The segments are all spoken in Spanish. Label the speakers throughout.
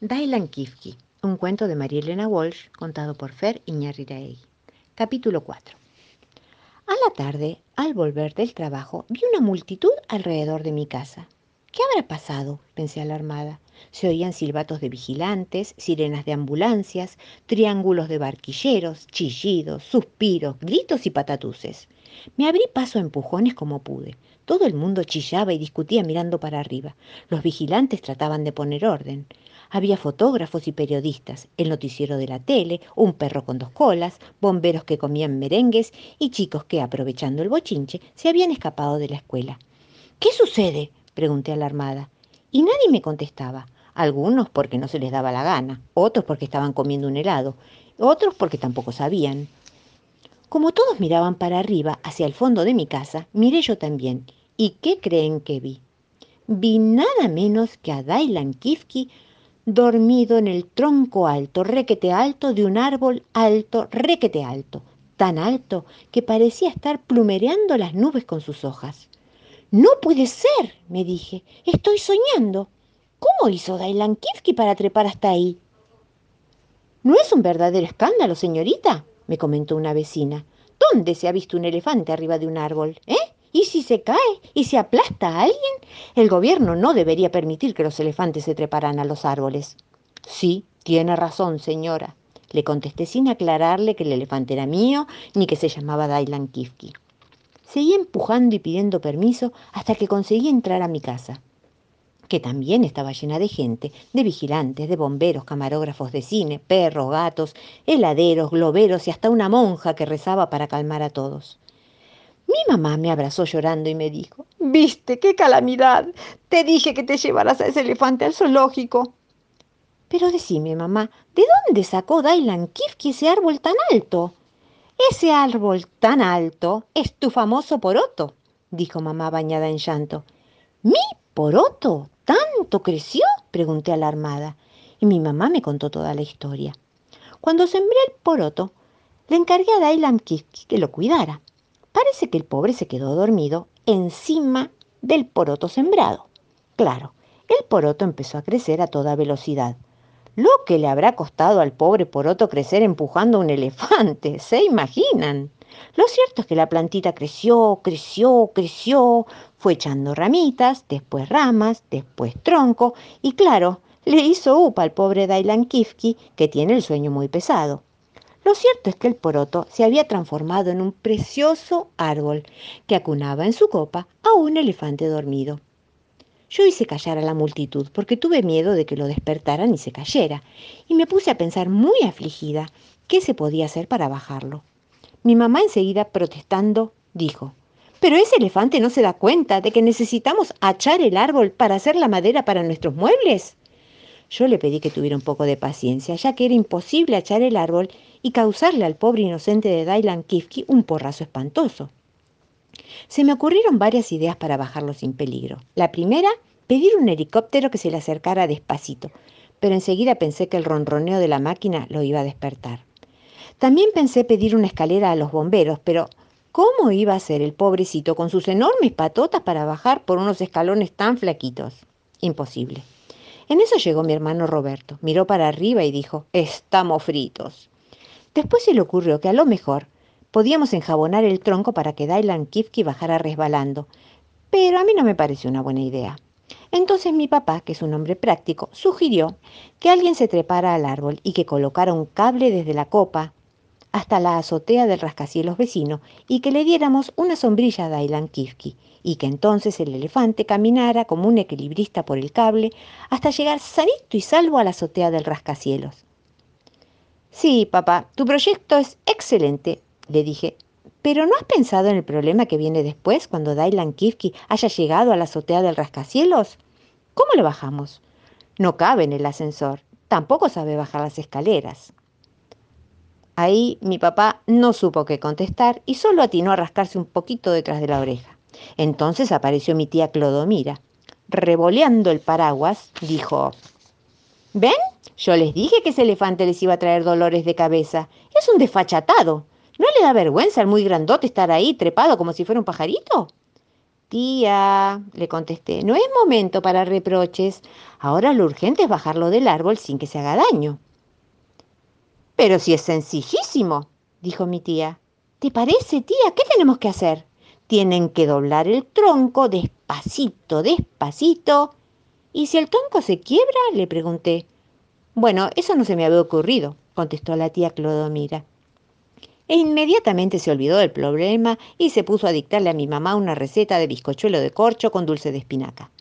Speaker 1: Dylan Kifke, un cuento de María Elena Walsh, contado por Fer Iñarriraegui. Capítulo 4. A la tarde, al volver del trabajo, vi una multitud alrededor de mi casa. ¿Qué habrá pasado? pensé alarmada. Se oían silbatos de vigilantes, sirenas de ambulancias, triángulos de barquilleros, chillidos, suspiros, gritos y patatuces. Me abrí paso a empujones como pude. Todo el mundo chillaba y discutía mirando para arriba. Los vigilantes trataban de poner orden. Había fotógrafos y periodistas, el noticiero de la tele, un perro con dos colas, bomberos que comían merengues y chicos que, aprovechando el bochinche, se habían escapado de la escuela. ¿Qué sucede? pregunté alarmada. Y nadie me contestaba. Algunos porque no se les daba la gana, otros porque estaban comiendo un helado, otros porque tampoco sabían. Como todos miraban para arriba, hacia el fondo de mi casa, miré yo también. ¿Y qué creen que vi? Vi nada menos que a Dailan Kifki dormido en el tronco alto, requete alto de un árbol alto, requete alto, tan alto que parecía estar plumereando las nubes con sus hojas. No puede ser, me dije, estoy soñando. ¿Cómo hizo Dailan Kifki para trepar hasta ahí? ¿No es un verdadero escándalo, señorita? me comentó una vecina. ¿Dónde se ha visto un elefante arriba de un árbol? ¿Eh? ¿Y si se cae? ¿Y se aplasta a alguien? El gobierno no debería permitir que los elefantes se treparan a los árboles. Sí, tiene razón, señora, le contesté sin aclararle que el elefante era mío ni que se llamaba Dailan Kifki. Seguí empujando y pidiendo permiso hasta que conseguí entrar a mi casa, que también estaba llena de gente, de vigilantes, de bomberos, camarógrafos de cine, perros, gatos, heladeros, globeros y hasta una monja que rezaba para calmar a todos. Mi mamá me abrazó llorando y me dijo, ¿viste qué calamidad? Te dije que te llevaras a ese elefante al zoológico. Pero decime, mamá, ¿de dónde sacó Dailan Kifki ese árbol tan alto? Ese árbol tan alto es tu famoso poroto, dijo mamá bañada en llanto. ¿Mi poroto? ¿Tanto creció? pregunté alarmada. Y mi mamá me contó toda la historia. Cuando sembré el poroto, le encargué a Dailan Kifki que lo cuidara. Parece que el pobre se quedó dormido encima del poroto sembrado. Claro, el poroto empezó a crecer a toda velocidad. Lo que le habrá costado al pobre poroto crecer empujando a un elefante, ¿se imaginan? Lo cierto es que la plantita creció, creció, creció, fue echando ramitas, después ramas, después tronco, y claro, le hizo upa al pobre Dailan Kifki, que tiene el sueño muy pesado. Lo cierto es que el poroto se había transformado en un precioso árbol que acunaba en su copa a un elefante dormido. Yo hice callar a la multitud porque tuve miedo de que lo despertaran y se cayera, y me puse a pensar muy afligida qué se podía hacer para bajarlo. Mi mamá enseguida, protestando, dijo, pero ese elefante no se da cuenta de que necesitamos achar el árbol para hacer la madera para nuestros muebles. Yo le pedí que tuviera un poco de paciencia, ya que era imposible achar el árbol y causarle al pobre inocente de Dailan Kifki un porrazo espantoso. Se me ocurrieron varias ideas para bajarlo sin peligro. La primera, pedir un helicóptero que se le acercara despacito, pero enseguida pensé que el ronroneo de la máquina lo iba a despertar. También pensé pedir una escalera a los bomberos, pero ¿cómo iba a ser el pobrecito con sus enormes patotas para bajar por unos escalones tan flaquitos? Imposible. En eso llegó mi hermano Roberto, miró para arriba y dijo, estamos fritos. Después se le ocurrió que a lo mejor podíamos enjabonar el tronco para que Dailan Kifki bajara resbalando, pero a mí no me pareció una buena idea. Entonces mi papá, que es un hombre práctico, sugirió que alguien se trepara al árbol y que colocara un cable desde la copa hasta la azotea del rascacielos vecino y que le diéramos una sombrilla a Dailan Kifki y que entonces el elefante caminara como un equilibrista por el cable hasta llegar sanito y salvo a la azotea del rascacielos. Sí, papá, tu proyecto es excelente, le dije. Pero ¿no has pensado en el problema que viene después cuando Dailan Kifki haya llegado a la azotea del rascacielos? ¿Cómo le bajamos? No cabe en el ascensor. Tampoco sabe bajar las escaleras. Ahí mi papá no supo qué contestar y solo atinó a rascarse un poquito detrás de la oreja. Entonces apareció mi tía Clodomira. Revoleando el paraguas, dijo, ¿Ven? Yo les dije que ese elefante les iba a traer dolores de cabeza. Es un desfachatado. ¿No le da vergüenza al muy grandote estar ahí trepado como si fuera un pajarito? Tía, le contesté, no es momento para reproches. Ahora lo urgente es bajarlo del árbol sin que se haga daño. Pero si es sencillísimo, dijo mi tía. ¿Te parece, tía? ¿Qué tenemos que hacer? Tienen que doblar el tronco despacito, despacito. ¿Y si el tronco se quiebra? le pregunté. Bueno, eso no se me había ocurrido, contestó la tía Clodomira. E inmediatamente se olvidó del problema y se puso a dictarle a mi mamá una receta de bizcochuelo de corcho con dulce de espinaca.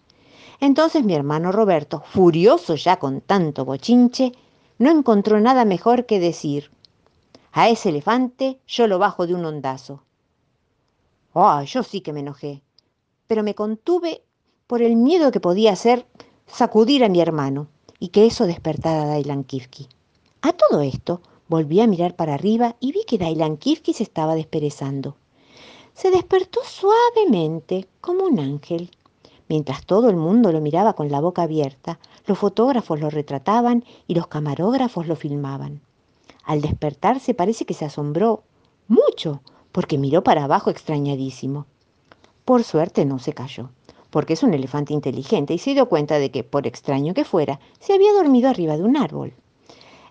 Speaker 1: Entonces mi hermano Roberto, furioso ya con tanto bochinche, no encontró nada mejor que decir, a ese elefante yo lo bajo de un ondazo. Ah, yo sí que me enojé, pero me contuve por el miedo que podía hacer sacudir a mi hermano y que eso despertara a Dailan Kifki. A todo esto, volví a mirar para arriba y vi que Dailan Kifki se estaba desperezando. Se despertó suavemente, como un ángel. Mientras todo el mundo lo miraba con la boca abierta, los fotógrafos lo retrataban y los camarógrafos lo filmaban. Al despertarse parece que se asombró mucho, porque miró para abajo extrañadísimo. Por suerte no se cayó porque es un elefante inteligente y se dio cuenta de que, por extraño que fuera, se había dormido arriba de un árbol.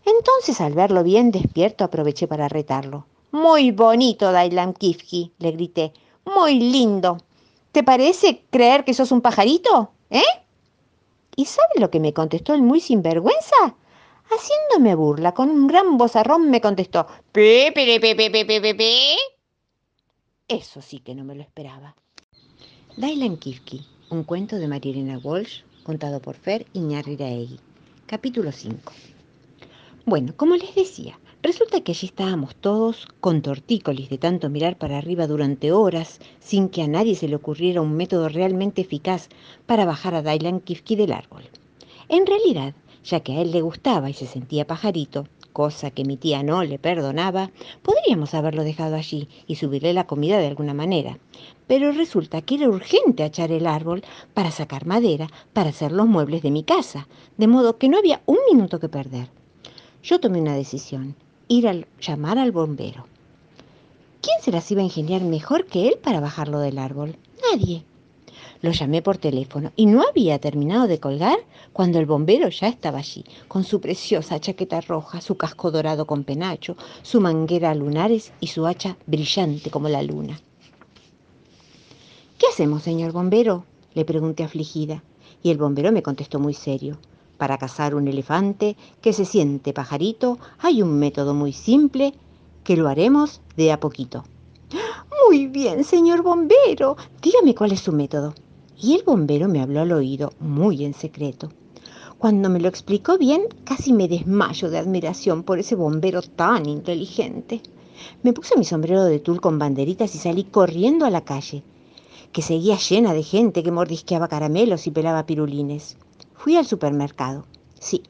Speaker 1: Entonces, al verlo bien despierto, aproveché para retarlo. Muy bonito, Dailam Kifki, le grité. Muy lindo. ¿Te parece creer que sos un pajarito? ¿Eh? ¿Y sabe lo que me contestó el muy sinvergüenza? Haciéndome burla, con un gran bozarrón me contestó. Pe, pe, pe. Eso sí que no me lo esperaba. Dailan Kifki, un cuento de Marilena Walsh, contado por Fer Iñarriraegui. Capítulo 5. Bueno, como les decía, resulta que allí estábamos todos con tortícolis de tanto mirar para arriba durante horas sin que a nadie se le ocurriera un método realmente eficaz para bajar a Dailan Kifki del árbol. En realidad, ya que a él le gustaba y se sentía pajarito, cosa que mi tía no le perdonaba, podríamos haberlo dejado allí y subirle la comida de alguna manera. Pero resulta que era urgente achar el árbol para sacar madera para hacer los muebles de mi casa, de modo que no había un minuto que perder. Yo tomé una decisión, ir a llamar al bombero. ¿Quién se las iba a ingeniar mejor que él para bajarlo del árbol? Nadie. Lo llamé por teléfono y no había terminado de colgar cuando el bombero ya estaba allí, con su preciosa chaqueta roja, su casco dorado con penacho, su manguera lunares y su hacha brillante como la luna. ¿Qué hacemos, señor bombero? le pregunté afligida, y el bombero me contestó muy serio. Para cazar un elefante que se siente pajarito hay un método muy simple que lo haremos de a poquito. Muy bien, señor bombero. Dígame cuál es su método y el bombero me habló al oído muy en secreto. Cuando me lo explicó bien, casi me desmayo de admiración por ese bombero tan inteligente. Me puse mi sombrero de tul con banderitas y salí corriendo a la calle, que seguía llena de gente que mordisqueaba caramelos y pelaba pirulines. Fui al supermercado. Sí,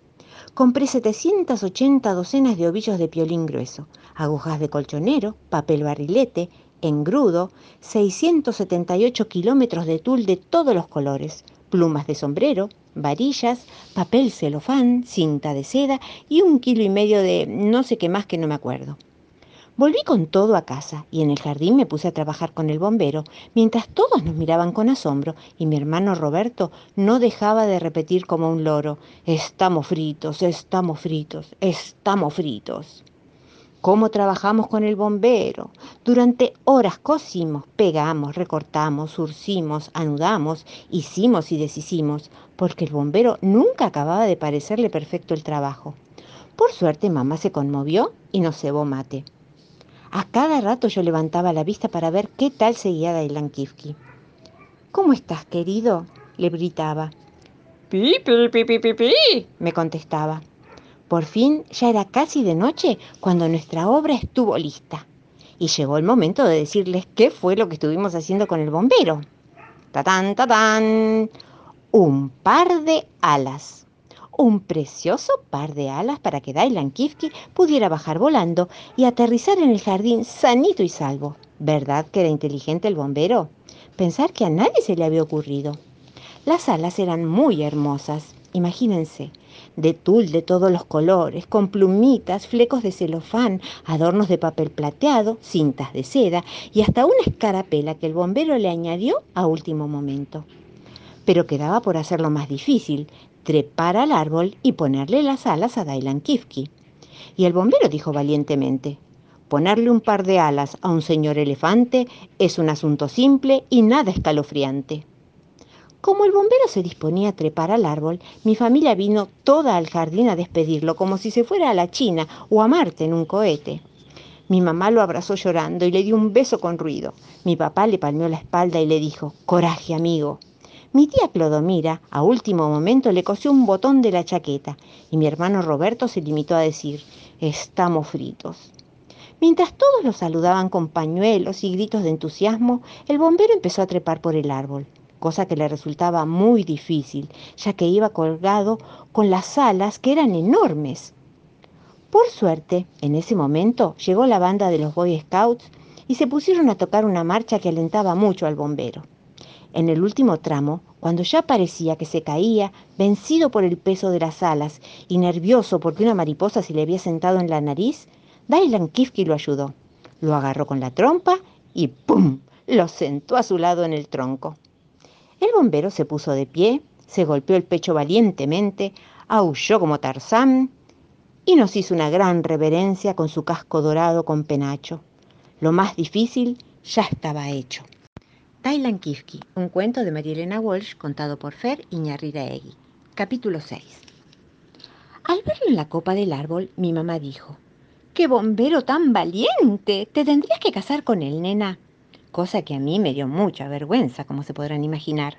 Speaker 1: compré 780 docenas de ovillos de piolín grueso, agujas de colchonero, papel barrilete, engrudo, 678 kilómetros de tul de todos los colores, plumas de sombrero, varillas, papel celofán, cinta de seda y un kilo y medio de no sé qué más que no me acuerdo. Volví con todo a casa y en el jardín me puse a trabajar con el bombero, mientras todos nos miraban con asombro y mi hermano Roberto no dejaba de repetir como un loro, estamos fritos, estamos fritos, estamos fritos cómo trabajamos con el bombero. Durante horas cosimos, pegamos, recortamos, surcimos, anudamos, hicimos y deshicimos, porque el bombero nunca acababa de parecerle perfecto el trabajo. Por suerte mamá se conmovió y nos cebó mate. A cada rato yo levantaba la vista para ver qué tal seguía Dailan Kifki. ¿Cómo estás, querido? le gritaba.
Speaker 2: Pi, pi, pi, pi, pi, pi,
Speaker 1: me contestaba. Por fin ya era casi de noche cuando nuestra obra estuvo lista. Y llegó el momento de decirles qué fue lo que estuvimos haciendo con el bombero. ¡Tatán, tatán! Un par de alas. Un precioso par de alas para que Dailan Kifki pudiera bajar volando y aterrizar en el jardín sanito y salvo. ¿Verdad que era inteligente el bombero? Pensar que a nadie se le había ocurrido. Las alas eran muy hermosas. Imagínense, de tul de todos los colores, con plumitas, flecos de celofán, adornos de papel plateado, cintas de seda y hasta una escarapela que el bombero le añadió a último momento. Pero quedaba por hacerlo más difícil, trepar al árbol y ponerle las alas a Dailan Kifki. Y el bombero dijo valientemente, ponerle un par de alas a un señor elefante es un asunto simple y nada escalofriante. Como el bombero se disponía a trepar al árbol, mi familia vino toda al jardín a despedirlo, como si se fuera a la China o a Marte en un cohete. Mi mamá lo abrazó llorando y le dio un beso con ruido. Mi papá le palmeó la espalda y le dijo, Coraje, amigo. Mi tía Clodomira, a último momento, le cosió un botón de la chaqueta y mi hermano Roberto se limitó a decir, Estamos fritos. Mientras todos lo saludaban con pañuelos y gritos de entusiasmo, el bombero empezó a trepar por el árbol cosa que le resultaba muy difícil, ya que iba colgado con las alas que eran enormes. Por suerte, en ese momento llegó la banda de los Boy Scouts y se pusieron a tocar una marcha que alentaba mucho al bombero. En el último tramo, cuando ya parecía que se caía, vencido por el peso de las alas y nervioso porque una mariposa se le había sentado en la nariz, Dylan Kifke lo ayudó. Lo agarró con la trompa y ¡pum! lo sentó a su lado en el tronco. El bombero se puso de pie, se golpeó el pecho valientemente, aulló como Tarzán y nos hizo una gran reverencia con su casco dorado con penacho. Lo más difícil ya estaba hecho. Tailan Kifki, un cuento de María Walsh contado por Fer Iñarriraegui. Capítulo 6. Al verlo en la copa del árbol, mi mamá dijo, ¡Qué bombero tan valiente! Te tendrías que casar con él, nena cosa que a mí me dio mucha vergüenza, como se podrán imaginar.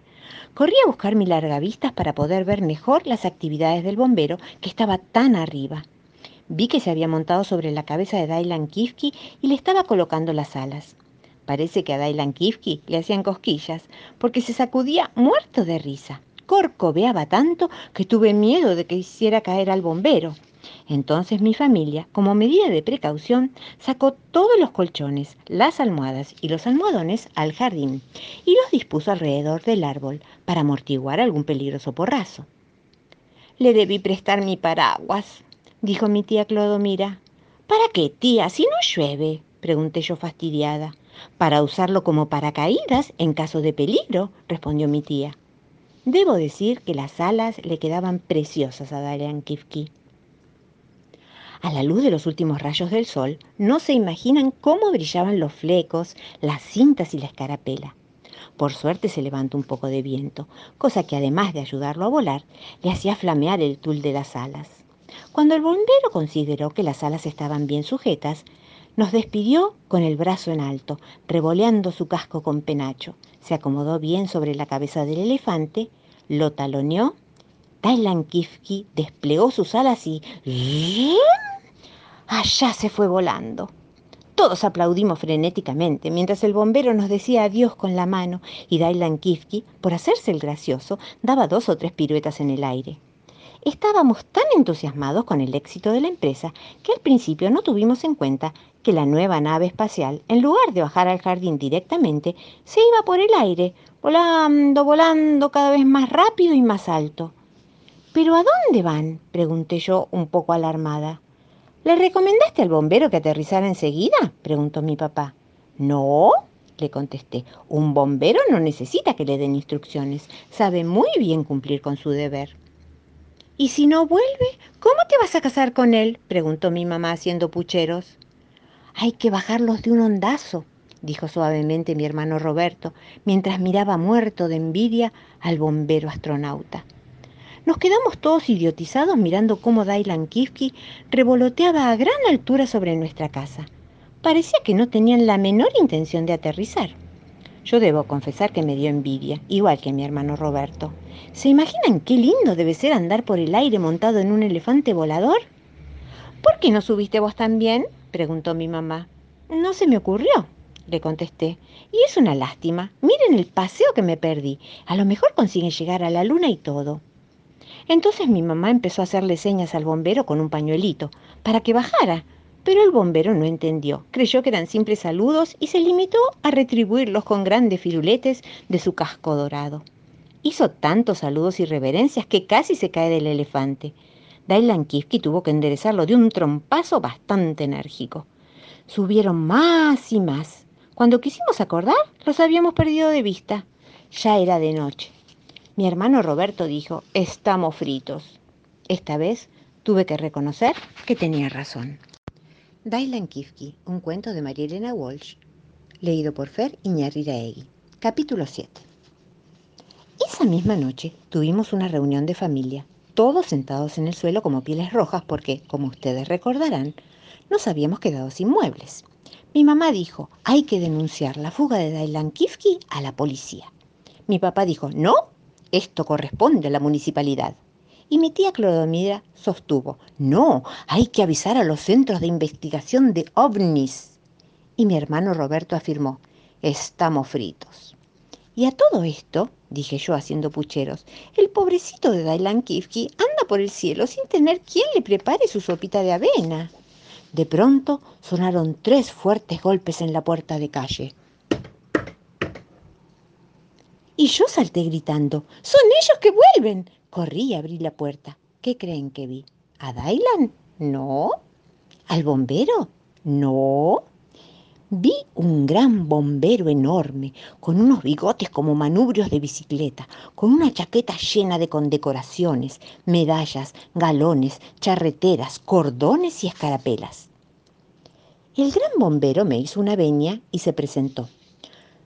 Speaker 1: Corrí a buscar mi largavistas para poder ver mejor las actividades del bombero que estaba tan arriba. Vi que se había montado sobre la cabeza de Dailan Kifki y le estaba colocando las alas. Parece que a Dailan Kifki le hacían cosquillas, porque se sacudía muerto de risa. Corcoveaba tanto que tuve miedo de que hiciera caer al bombero. Entonces mi familia, como medida de precaución, sacó todos los colchones, las almohadas y los almohadones al jardín y los dispuso alrededor del árbol para amortiguar algún peligroso porrazo. Le debí prestar mi paraguas, dijo mi tía Clodomira. ¿Para qué, tía, si no llueve? pregunté yo fastidiada. Para usarlo como paracaídas en caso de peligro, respondió mi tía. Debo decir que las alas le quedaban preciosas a Darian Kifki. A la luz de los últimos rayos del sol, no se imaginan cómo brillaban los flecos, las cintas y la escarapela. Por suerte se levantó un poco de viento, cosa que además de ayudarlo a volar, le hacía flamear el tul de las alas. Cuando el bombero consideró que las alas estaban bien sujetas, nos despidió con el brazo en alto, revoleando su casco con penacho. Se acomodó bien sobre la cabeza del elefante, lo taloneó. Tailan Kifki desplegó sus alas y allá se fue volando. Todos aplaudimos frenéticamente mientras el bombero nos decía adiós con la mano y Dailan Kifki, por hacerse el gracioso, daba dos o tres piruetas en el aire. Estábamos tan entusiasmados con el éxito de la empresa que al principio no tuvimos en cuenta que la nueva nave espacial, en lugar de bajar al jardín directamente, se iba por el aire, volando, volando cada vez más rápido y más alto. ¿Pero a dónde van? pregunté yo un poco alarmada. ¿Le recomendaste al bombero que aterrizara enseguida? preguntó mi papá. No, le contesté. Un bombero no necesita que le den instrucciones. Sabe muy bien cumplir con su deber. ¿Y si no vuelve? ¿Cómo te vas a casar con él? preguntó mi mamá haciendo pucheros. Hay que bajarlos de un ondazo, dijo suavemente mi hermano Roberto, mientras miraba muerto de envidia al bombero astronauta. Nos quedamos todos idiotizados mirando cómo Dailan Kifki revoloteaba a gran altura sobre nuestra casa. Parecía que no tenían la menor intención de aterrizar. Yo debo confesar que me dio envidia, igual que mi hermano Roberto. ¿Se imaginan qué lindo debe ser andar por el aire montado en un elefante volador? ¿Por qué no subiste vos también? Preguntó mi mamá. No se me ocurrió, le contesté. Y es una lástima. Miren el paseo que me perdí. A lo mejor consiguen llegar a la luna y todo. Entonces mi mamá empezó a hacerle señas al bombero con un pañuelito, para que bajara, pero el bombero no entendió, creyó que eran simples saludos y se limitó a retribuirlos con grandes firuletes de su casco dorado. Hizo tantos saludos y reverencias que casi se cae del elefante. Dylan Kifke tuvo que enderezarlo de un trompazo bastante enérgico. Subieron más y más. Cuando quisimos acordar, los habíamos perdido de vista. Ya era de noche. Mi hermano Roberto dijo, estamos fritos. Esta vez tuve que reconocer que tenía razón. Dylan Kifke, un cuento de María Elena Walsh, leído por Fer Iñarriraegui. Capítulo 7. Esa misma noche tuvimos una reunión de familia, todos sentados en el suelo como pieles rojas porque, como ustedes recordarán, nos habíamos quedado sin muebles. Mi mamá dijo, hay que denunciar la fuga de Dylan Kifke a la policía. Mi papá dijo, no, esto corresponde a la municipalidad. Y mi tía Clodomira sostuvo, no, hay que avisar a los centros de investigación de ovnis. Y mi hermano Roberto afirmó, estamos fritos. Y a todo esto, dije yo haciendo pucheros, el pobrecito de Dylan Kifke anda por el cielo sin tener quien le prepare su sopita de avena. De pronto sonaron tres fuertes golpes en la puerta de calle. Y yo salté gritando, ¡Son ellos que vuelven! Corrí y abrí la puerta. ¿Qué creen que vi? ¿A Dylan? No. ¿Al bombero? No. Vi un gran bombero enorme, con unos bigotes como manubrios de bicicleta, con una chaqueta llena de condecoraciones, medallas, galones, charreteras, cordones y escarapelas. El gran bombero me hizo una veña y se presentó.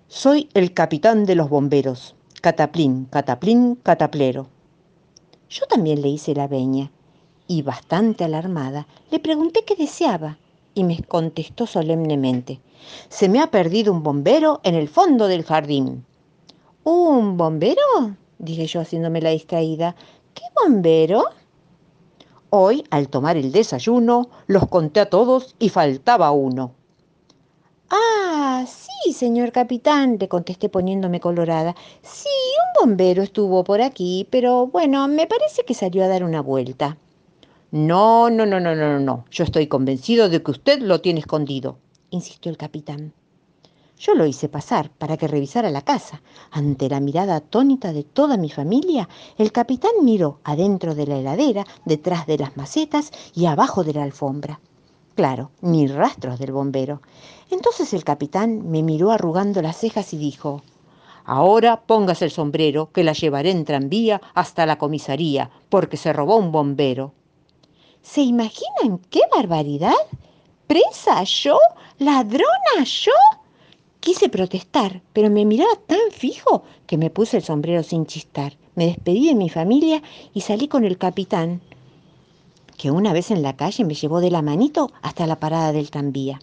Speaker 1: Soy el capitán de los bomberos, cataplín, cataplín, cataplero. Yo también le hice la veña y, bastante alarmada, le pregunté qué deseaba y me contestó solemnemente, se me ha perdido un bombero en el fondo del jardín. ¿Un bombero? dije yo haciéndome la distraída. ¿Qué bombero? Hoy, al tomar el desayuno, los conté a todos y faltaba uno. Ah, sí, señor capitán, le contesté poniéndome colorada. Sí, un bombero estuvo por aquí, pero bueno, me parece que salió a dar una vuelta. No, no, no, no, no, no. Yo estoy convencido de que usted lo tiene escondido, insistió el capitán. Yo lo hice pasar para que revisara la casa. Ante la mirada atónita de toda mi familia, el capitán miró adentro de la heladera, detrás de las macetas y abajo de la alfombra. Claro, ni rastros del bombero. Entonces el capitán me miró arrugando las cejas y dijo, Ahora póngase el sombrero, que la llevaré en tranvía hasta la comisaría, porque se robó un bombero. ¿Se imaginan qué barbaridad? ¿Presa yo? ¿Ladrona yo? Quise protestar, pero me miraba tan fijo que me puse el sombrero sin chistar. Me despedí de mi familia y salí con el capitán, que una vez en la calle me llevó de la manito hasta la parada del tranvía.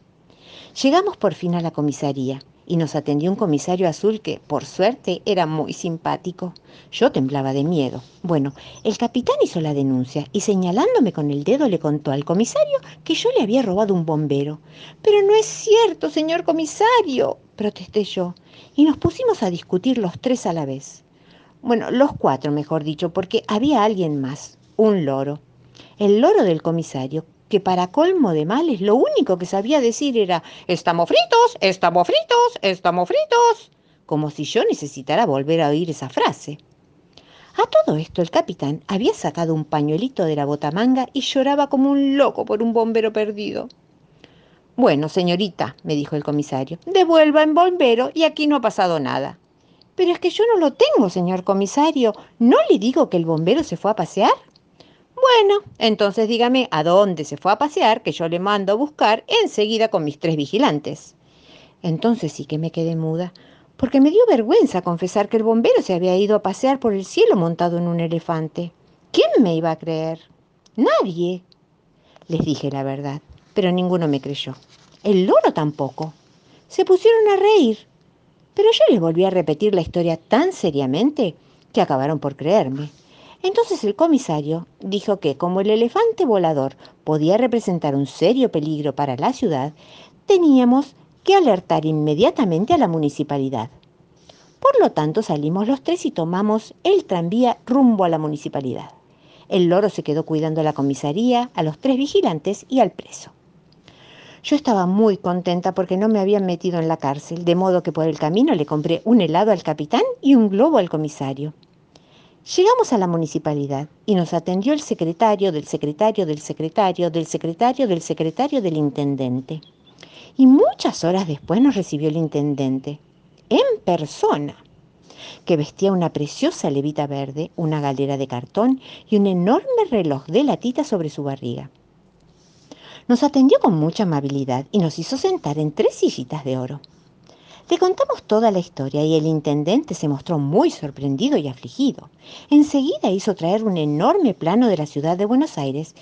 Speaker 1: Llegamos por fin a la comisaría y nos atendió un comisario azul que, por suerte, era muy simpático. Yo temblaba de miedo. Bueno, el capitán hizo la denuncia y señalándome con el dedo le contó al comisario que yo le había robado un bombero. Pero no es cierto, señor comisario, protesté yo, y nos pusimos a discutir los tres a la vez. Bueno, los cuatro, mejor dicho, porque había alguien más, un loro el loro del comisario, que para colmo de males lo único que sabía decir era estamos fritos, estamos fritos, estamos fritos, como si yo necesitara volver a oír esa frase. A todo esto el capitán había sacado un pañuelito de la botamanga y lloraba como un loco por un bombero perdido. Bueno, señorita, me dijo el comisario, devuelva en bombero y aquí no ha pasado nada. Pero es que yo no lo tengo, señor comisario. ¿No le digo que el bombero se fue a pasear? Bueno, entonces dígame a dónde se fue a pasear, que yo le mando a buscar enseguida con mis tres vigilantes. Entonces sí que me quedé muda, porque me dio vergüenza confesar que el bombero se había ido a pasear por el cielo montado en un elefante. ¿Quién me iba a creer? Nadie. Les dije la verdad, pero ninguno me creyó. El loro tampoco. Se pusieron a reír. Pero yo les volví a repetir la historia tan seriamente que acabaron por creerme. Entonces el comisario dijo que como el elefante volador podía representar un serio peligro para la ciudad, teníamos que alertar inmediatamente a la municipalidad. Por lo tanto salimos los tres y tomamos el tranvía rumbo a la municipalidad. El loro se quedó cuidando la comisaría, a los tres vigilantes y al preso. Yo estaba muy contenta porque no me habían metido en la cárcel, de modo que por el camino le compré un helado al capitán y un globo al comisario. Llegamos a la municipalidad y nos atendió el secretario del secretario del secretario del secretario del secretario del intendente. Y muchas horas después nos recibió el intendente, en persona, que vestía una preciosa levita verde, una galera de cartón y un enorme reloj de latita sobre su barriga. Nos atendió con mucha amabilidad y nos hizo sentar en tres sillitas de oro. Le contamos toda la historia y el intendente se mostró muy sorprendido y afligido. Enseguida hizo traer un enorme plano de la ciudad de Buenos Aires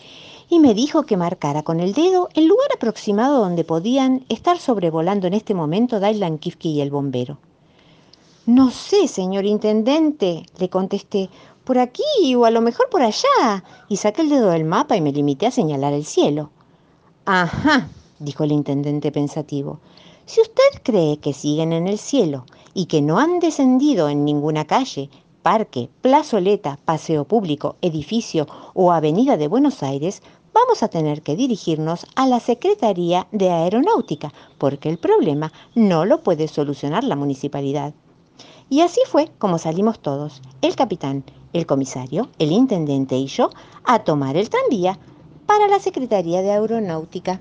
Speaker 1: y me dijo que marcara con el dedo el lugar aproximado donde podían estar sobrevolando en este momento Dailan Kifke y el bombero. No sé, señor intendente, le contesté, por aquí o a lo mejor por allá, y saqué el dedo del mapa y me limité a señalar el cielo. Ajá, dijo el intendente pensativo. Si usted cree que siguen en el cielo y que no han descendido en ninguna calle, parque, plazoleta, paseo público, edificio o avenida de Buenos Aires, vamos a tener que dirigirnos a la Secretaría de Aeronáutica, porque el problema no lo puede solucionar la municipalidad. Y así fue como salimos todos, el capitán, el comisario, el intendente y yo, a tomar el tranvía para la Secretaría de Aeronáutica.